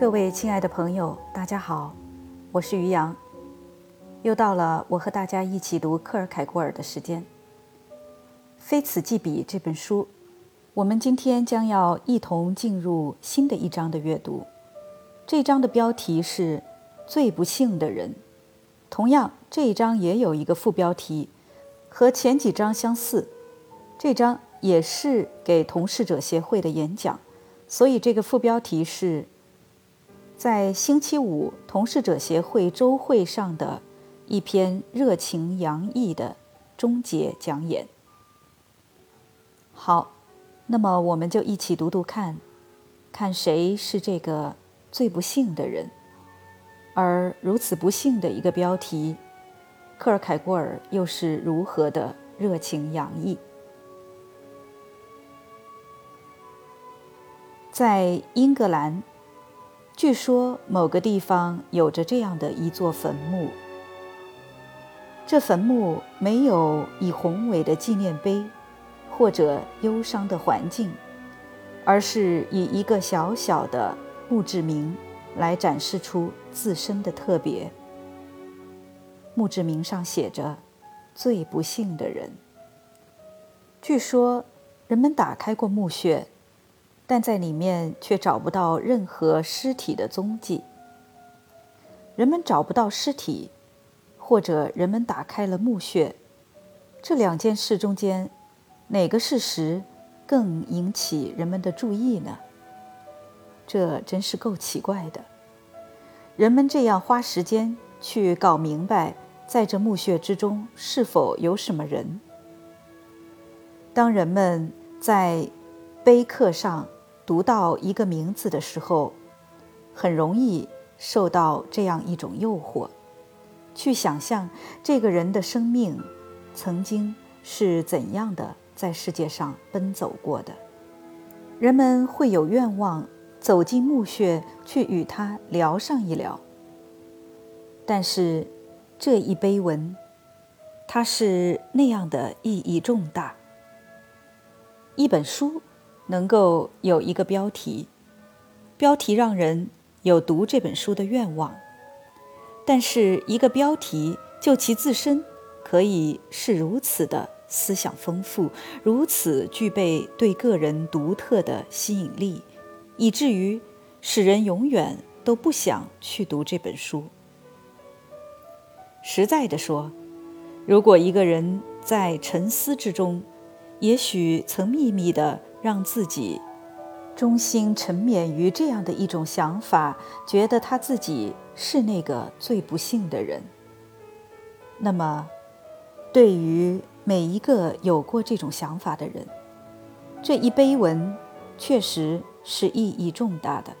各位亲爱的朋友，大家好，我是于洋，又到了我和大家一起读克尔凯郭尔的时间。《非此即彼》这本书，我们今天将要一同进入新的一章的阅读。这一章的标题是“最不幸的人”，同样这一章也有一个副标题，和前几章相似。这章也是给同事者协会的演讲，所以这个副标题是。在星期五同事者协会周会上的一篇热情洋溢的终结讲演。好，那么我们就一起读读看，看谁是这个最不幸的人。而如此不幸的一个标题，克尔凯郭尔又是如何的热情洋溢？在英格兰。据说某个地方有着这样的一座坟墓，这坟墓没有以宏伟的纪念碑或者忧伤的环境，而是以一个小小的墓志铭来展示出自身的特别。墓志铭上写着“最不幸的人”。据说人们打开过墓穴。但在里面却找不到任何尸体的踪迹。人们找不到尸体，或者人们打开了墓穴，这两件事中间，哪个事实更引起人们的注意呢？这真是够奇怪的。人们这样花时间去搞明白，在这墓穴之中是否有什么人。当人们在碑刻上。读到一个名字的时候，很容易受到这样一种诱惑，去想象这个人的生命曾经是怎样的在世界上奔走过的。人们会有愿望走进墓穴去与他聊上一聊。但是这一碑文，它是那样的意义重大。一本书。能够有一个标题，标题让人有读这本书的愿望。但是，一个标题就其自身可以是如此的思想丰富，如此具备对个人独特的吸引力，以至于使人永远都不想去读这本书。实在的说，如果一个人在沉思之中，也许曾秘密的。让自己忠心沉湎于这样的一种想法，觉得他自己是那个最不幸的人。那么，对于每一个有过这种想法的人，这一碑文确实是意义重大的。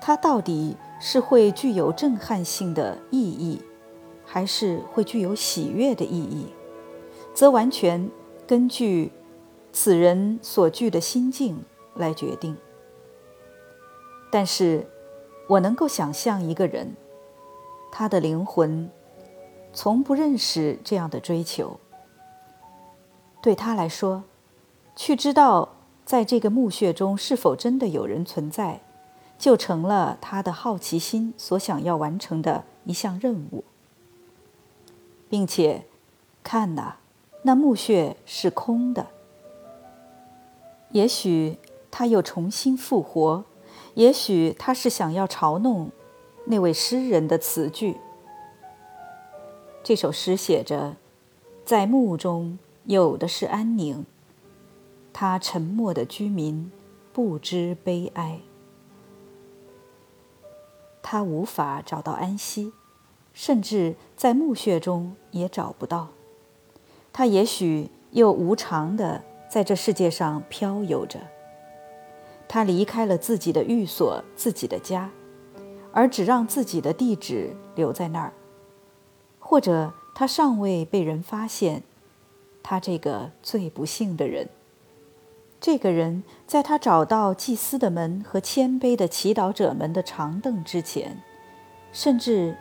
它到底是会具有震撼性的意义，还是会具有喜悦的意义，则完全根据。此人所具的心境来决定。但是，我能够想象一个人，他的灵魂从不认识这样的追求。对他来说，去知道在这个墓穴中是否真的有人存在，就成了他的好奇心所想要完成的一项任务。并且，看呐，那墓穴是空的。也许他又重新复活，也许他是想要嘲弄那位诗人的词句。这首诗写着：“在墓中有的是安宁，他沉默的居民不知悲哀。他无法找到安息，甚至在墓穴中也找不到。他也许又无常的。”在这世界上漂游着，他离开了自己的寓所、自己的家，而只让自己的地址留在那儿。或者他尚未被人发现，他这个最不幸的人。这个人在他找到祭司的门和谦卑的祈祷者们的长凳之前，甚至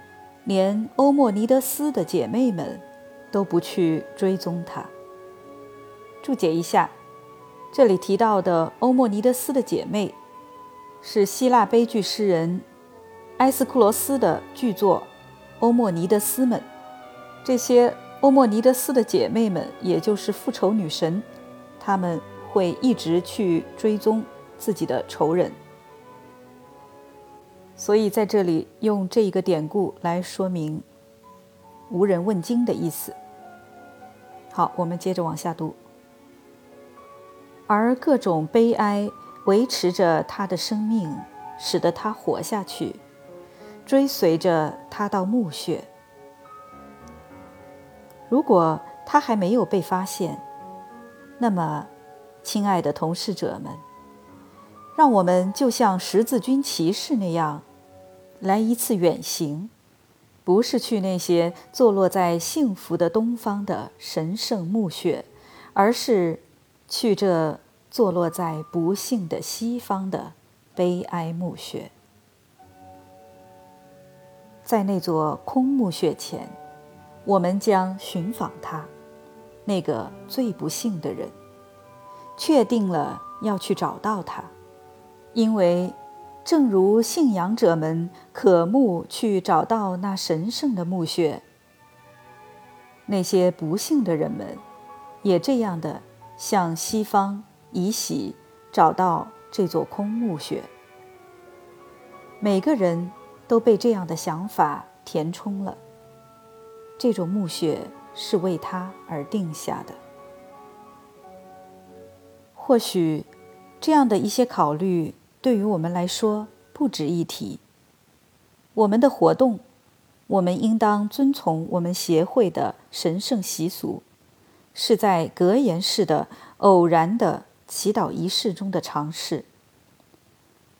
连欧莫尼德斯的姐妹们都不去追踪他。注解一下，这里提到的欧莫尼德斯的姐妹，是希腊悲剧诗人埃斯库罗斯的巨作《欧莫尼德斯们》。这些欧莫尼德斯的姐妹们，也就是复仇女神，她们会一直去追踪自己的仇人。所以在这里用这一个典故来说明“无人问津”的意思。好，我们接着往下读。而各种悲哀维持着他的生命，使得他活下去，追随着他到墓穴。如果他还没有被发现，那么，亲爱的同事者们，让我们就像十字军骑士那样，来一次远行，不是去那些坐落在幸福的东方的神圣墓穴，而是去这坐落在不幸的西方的悲哀墓穴。在那座空墓穴前，我们将寻访他，那个最不幸的人，确定了要去找到他。因为，正如信仰者们渴慕去找到那神圣的墓穴，那些不幸的人们也这样的向西方以喜找到这座空墓穴。每个人都被这样的想法填充了。这种墓穴是为他而定下的。或许，这样的一些考虑。对于我们来说不值一提。我们的活动，我们应当遵从我们协会的神圣习俗，是在格言式的偶然的祈祷仪式中的尝试。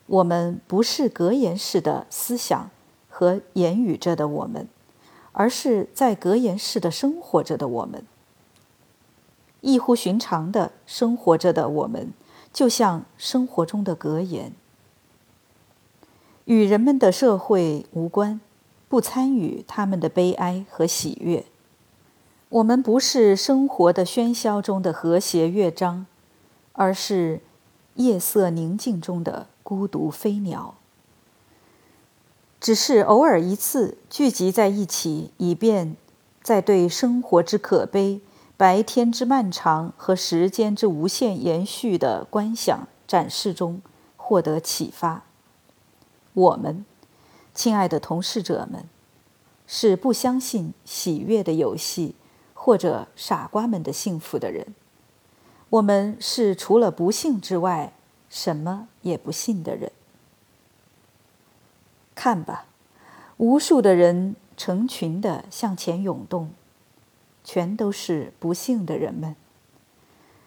我们不是格言式的思想和言语着的我们，而是在格言式的生活着的我们，异乎寻常的生活着的我们。就像生活中的格言，与人们的社会无关，不参与他们的悲哀和喜悦。我们不是生活的喧嚣中的和谐乐章，而是夜色宁静中的孤独飞鸟。只是偶尔一次聚集在一起，以便在对生活之可悲。白天之漫长和时间之无限延续的观想展示中获得启发。我们，亲爱的同事者们，是不相信喜悦的游戏或者傻瓜们的幸福的人。我们是除了不幸之外什么也不信的人。看吧，无数的人成群的向前涌动。全都是不幸的人们。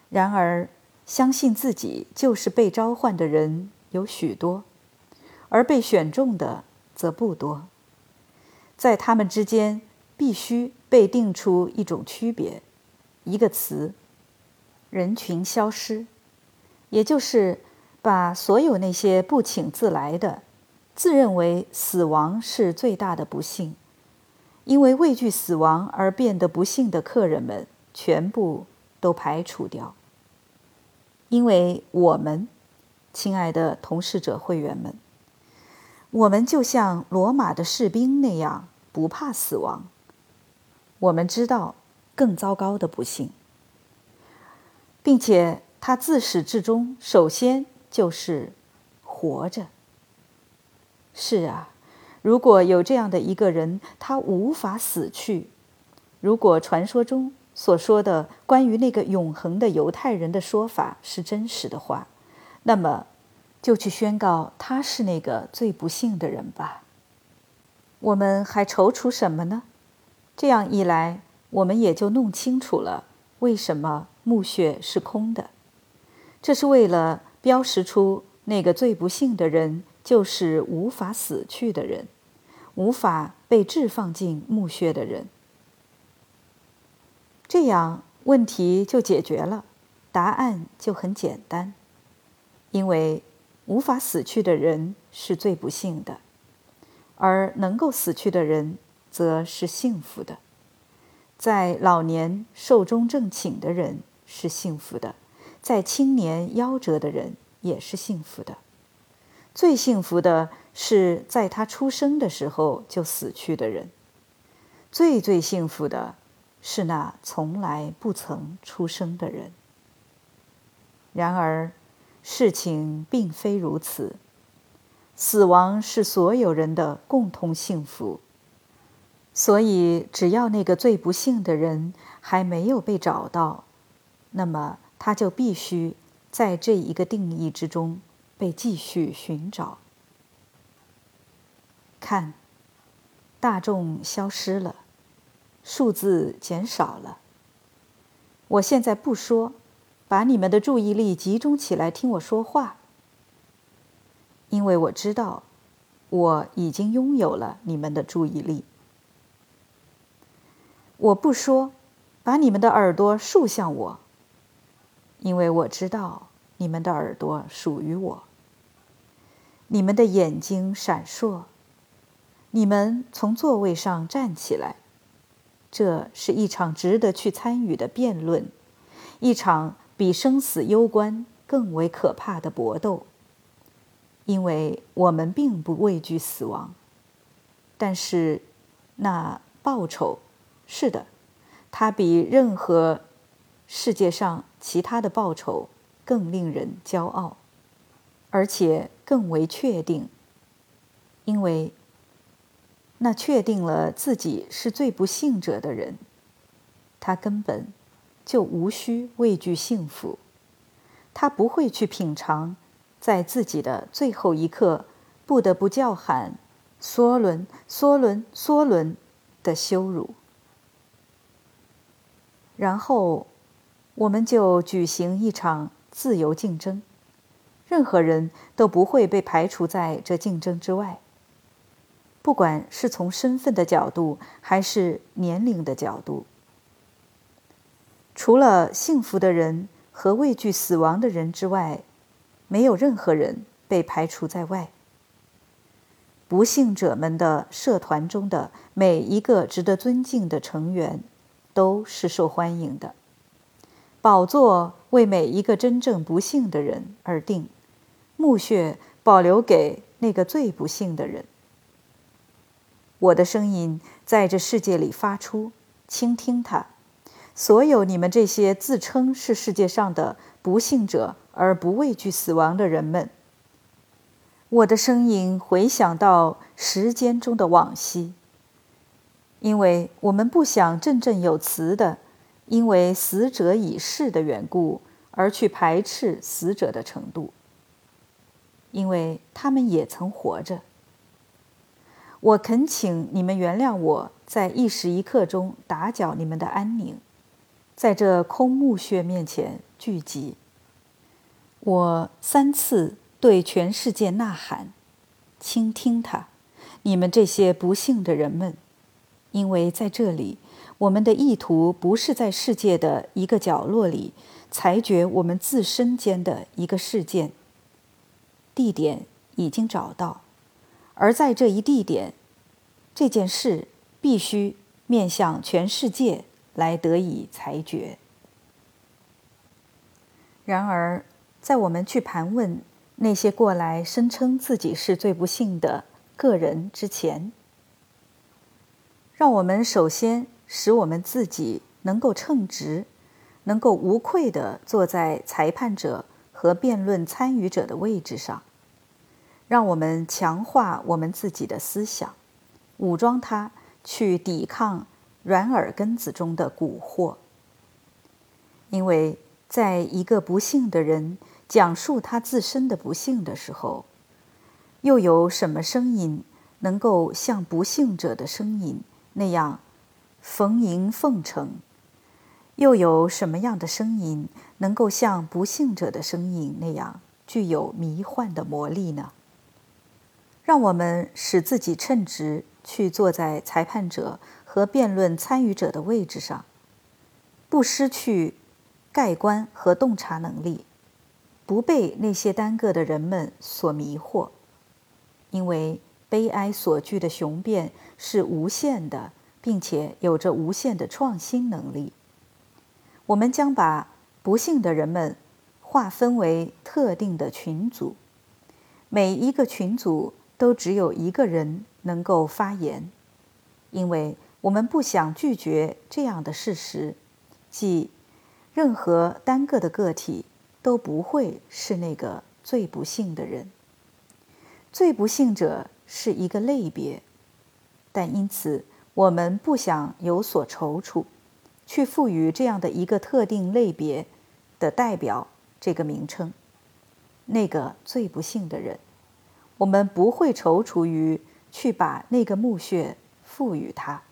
然而，相信自己就是被召唤的人有许多，而被选中的则不多。在他们之间，必须被定出一种区别，一个词：人群消失，也就是把所有那些不请自来的、自认为死亡是最大的不幸。因为畏惧死亡而变得不幸的客人们全部都排除掉。因为我们，亲爱的同事者会员们，我们就像罗马的士兵那样不怕死亡。我们知道更糟糕的不幸，并且他自始至终首先就是活着。是啊。如果有这样的一个人，他无法死去；如果传说中所说的关于那个永恒的犹太人的说法是真实的话，那么就去宣告他是那个最不幸的人吧。我们还踌躇什么呢？这样一来，我们也就弄清楚了为什么墓穴是空的。这是为了标识出那个最不幸的人。就是无法死去的人，无法被置放进墓穴的人。这样问题就解决了，答案就很简单，因为无法死去的人是最不幸的，而能够死去的人则是幸福的。在老年寿终正寝的人是幸福的，在青年夭折的人也是幸福的。最幸福的是在他出生的时候就死去的人。最最幸福的是那从来不曾出生的人。然而，事情并非如此。死亡是所有人的共同幸福。所以，只要那个最不幸的人还没有被找到，那么他就必须在这一个定义之中被继续寻找。看，大众消失了，数字减少了。我现在不说，把你们的注意力集中起来听我说话，因为我知道我已经拥有了你们的注意力。我不说，把你们的耳朵竖向我，因为我知道你们的耳朵属于我。你们的眼睛闪烁，你们从座位上站起来，这是一场值得去参与的辩论，一场比生死攸关更为可怕的搏斗。因为我们并不畏惧死亡，但是那报酬。是的，它比任何世界上其他的报酬更令人骄傲，而且更为确定，因为那确定了自己是最不幸者的人，他根本就无需畏惧幸福，他不会去品尝在自己的最后一刻不得不叫喊“梭伦，梭伦，梭伦”的羞辱。然后，我们就举行一场自由竞争，任何人都不会被排除在这竞争之外。不管是从身份的角度，还是年龄的角度，除了幸福的人和畏惧死亡的人之外，没有任何人被排除在外。不幸者们的社团中的每一个值得尊敬的成员。都是受欢迎的。宝座为每一个真正不幸的人而定，墓穴保留给那个最不幸的人。我的声音在这世界里发出，倾听它。所有你们这些自称是世界上的不幸者而不畏惧死亡的人们，我的声音回响到时间中的往昔。因为我们不想振振有词的，因为死者已逝的缘故而去排斥死者的程度，因为他们也曾活着。我恳请你们原谅我在一时一刻中打搅你们的安宁，在这空墓穴面前聚集。我三次对全世界呐喊，倾听他，你们这些不幸的人们。因为在这里，我们的意图不是在世界的一个角落里裁决我们自身间的一个事件。地点已经找到，而在这一地点，这件事必须面向全世界来得以裁决。然而，在我们去盘问那些过来声称自己是最不幸的个人之前，让我们首先使我们自己能够称职，能够无愧地坐在裁判者和辩论参与者的位置上。让我们强化我们自己的思想，武装它去抵抗软耳根子中的蛊惑。因为在一个不幸的人讲述他自身的不幸的时候，又有什么声音能够像不幸者的声音？那样，逢迎奉承，又有什么样的声音能够像不幸者的声音那样具有迷幻的魔力呢？让我们使自己称职，去坐在裁判者和辩论参与者的位置上，不失去盖观和洞察能力，不被那些单个的人们所迷惑，因为。悲哀所具的雄辩是无限的，并且有着无限的创新能力。我们将把不幸的人们划分为特定的群组，每一个群组都只有一个人能够发言，因为我们不想拒绝这样的事实，即任何单个的个体都不会是那个最不幸的人。最不幸者是一个类别，但因此我们不想有所踌躇，去赋予这样的一个特定类别的代表这个名称。那个最不幸的人，我们不会踌躇于去把那个墓穴赋予他。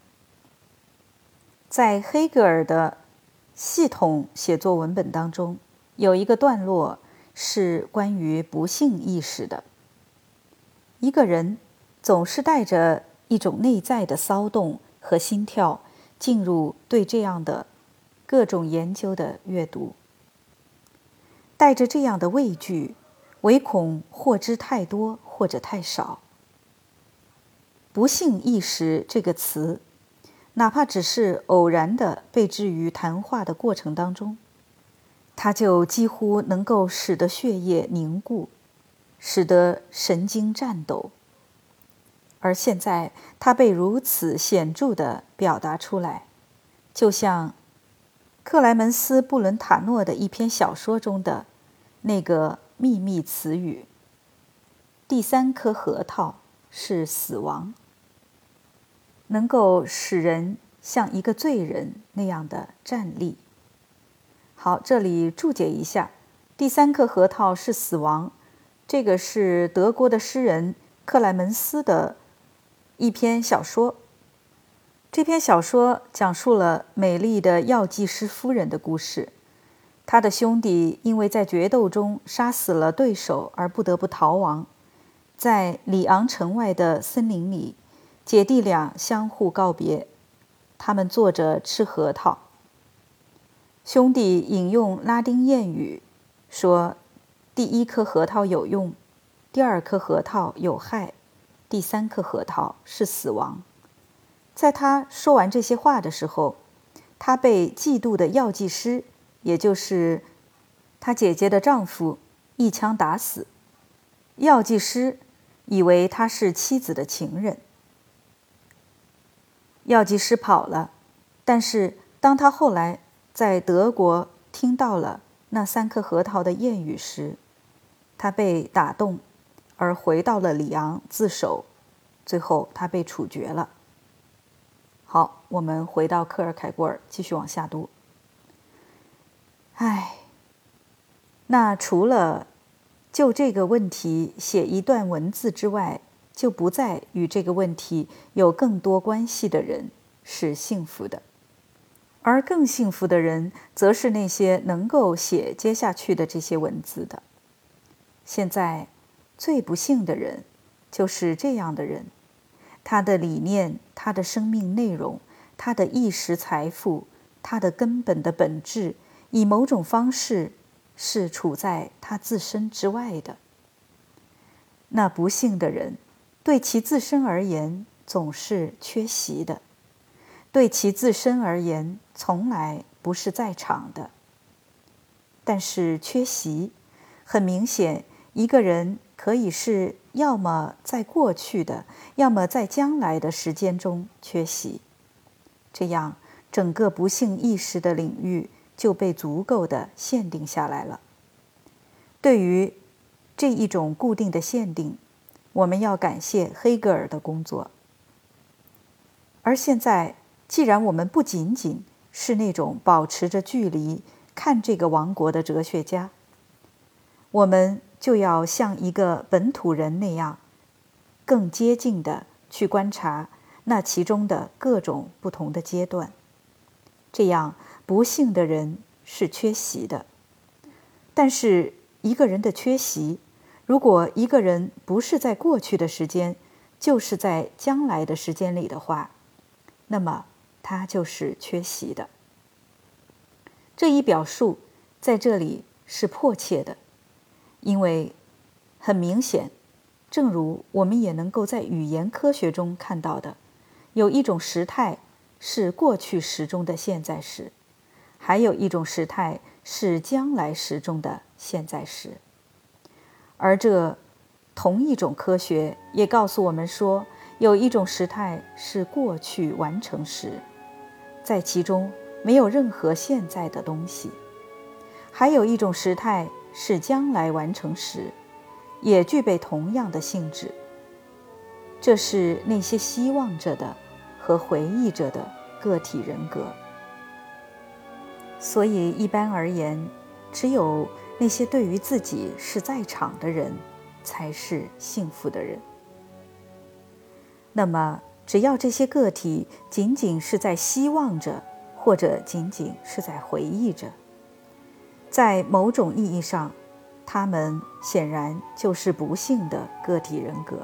在黑格尔的系统写作文本当中，有一个段落是关于不幸意识的。一个人总是带着一种内在的骚动和心跳进入对这样的各种研究的阅读，带着这样的畏惧，唯恐获知太多或者太少。不幸意识这个词，哪怕只是偶然的被置于谈话的过程当中，它就几乎能够使得血液凝固。使得神经颤抖，而现在它被如此显著地表达出来，就像克莱门斯·布伦塔诺的一篇小说中的那个秘密词语：“第三颗核桃是死亡”，能够使人像一个罪人那样的站立。好，这里注解一下：“第三颗核桃是死亡。”这个是德国的诗人克莱门斯的一篇小说。这篇小说讲述了美丽的药剂师夫人的故事。他的兄弟因为在决斗中杀死了对手而不得不逃亡。在里昂城外的森林里，姐弟俩相互告别。他们坐着吃核桃。兄弟引用拉丁谚语说。第一颗核桃有用，第二颗核桃有害，第三颗核桃是死亡。在他说完这些话的时候，他被嫉妒的药剂师，也就是他姐姐的丈夫，一枪打死。药剂师以为他是妻子的情人。药剂师跑了，但是当他后来在德国听到了那三颗核桃的谚语时，他被打动，而回到了里昂自首，最后他被处决了。好，我们回到克尔凯郭尔，继续往下读。唉，那除了就这个问题写一段文字之外，就不再与这个问题有更多关系的人是幸福的，而更幸福的人，则是那些能够写接下去的这些文字的。现在，最不幸的人，就是这样的人。他的理念、他的生命内容、他的意识财富、他的根本的本质，以某种方式是处在他自身之外的。那不幸的人，对其自身而言总是缺席的，对其自身而言从来不是在场的。但是缺席，很明显。一个人可以是要么在过去的，要么在将来的时间中缺席，这样整个不幸意识的领域就被足够的限定下来了。对于这一种固定的限定，我们要感谢黑格尔的工作。而现在，既然我们不仅仅是那种保持着距离看这个王国的哲学家，我们。就要像一个本土人那样，更接近的去观察那其中的各种不同的阶段。这样，不幸的人是缺席的。但是，一个人的缺席，如果一个人不是在过去的时间，就是在将来的时间里的话，那么他就是缺席的。这一表述在这里是迫切的。因为很明显，正如我们也能够在语言科学中看到的，有一种时态是过去时中的现在时，还有一种时态是将来时中的现在时。而这同一种科学也告诉我们说，有一种时态是过去完成时，在其中没有任何现在的东西；还有一种时态是将来完成时，也具备同样的性质。这是那些希望着的和回忆着的个体人格。所以，一般而言，只有那些对于自己是在场的人。才是幸福的人。那么，只要这些个体仅仅是在希望着，或者仅仅是在回忆着，在某种意义上，他们显然就是不幸的个体人格。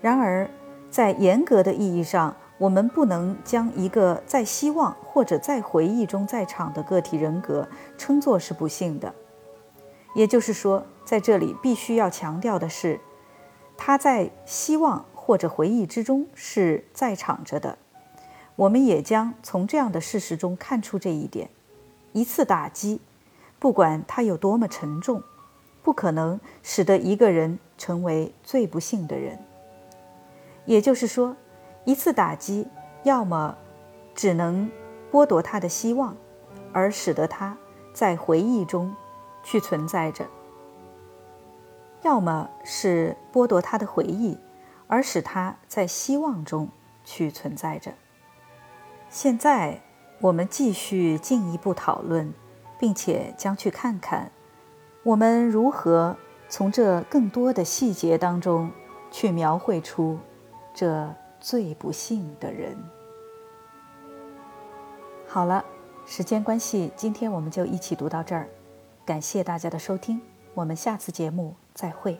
然而，在严格的意义上，我们不能将一个在希望或者在回忆中在场的个体人格称作是不幸的。也就是说，在这里必须要强调的是，他在希望或者回忆之中是在场着的。我们也将从这样的事实中看出这一点：一次打击，不管它有多么沉重，不可能使得一个人成为最不幸的人。也就是说，一次打击要么只能剥夺他的希望，而使得他在回忆中。去存在着，要么是剥夺他的回忆，而使他在希望中去存在着。现在我们继续进一步讨论，并且将去看看，我们如何从这更多的细节当中去描绘出这最不幸的人。好了，时间关系，今天我们就一起读到这儿。感谢大家的收听，我们下次节目再会。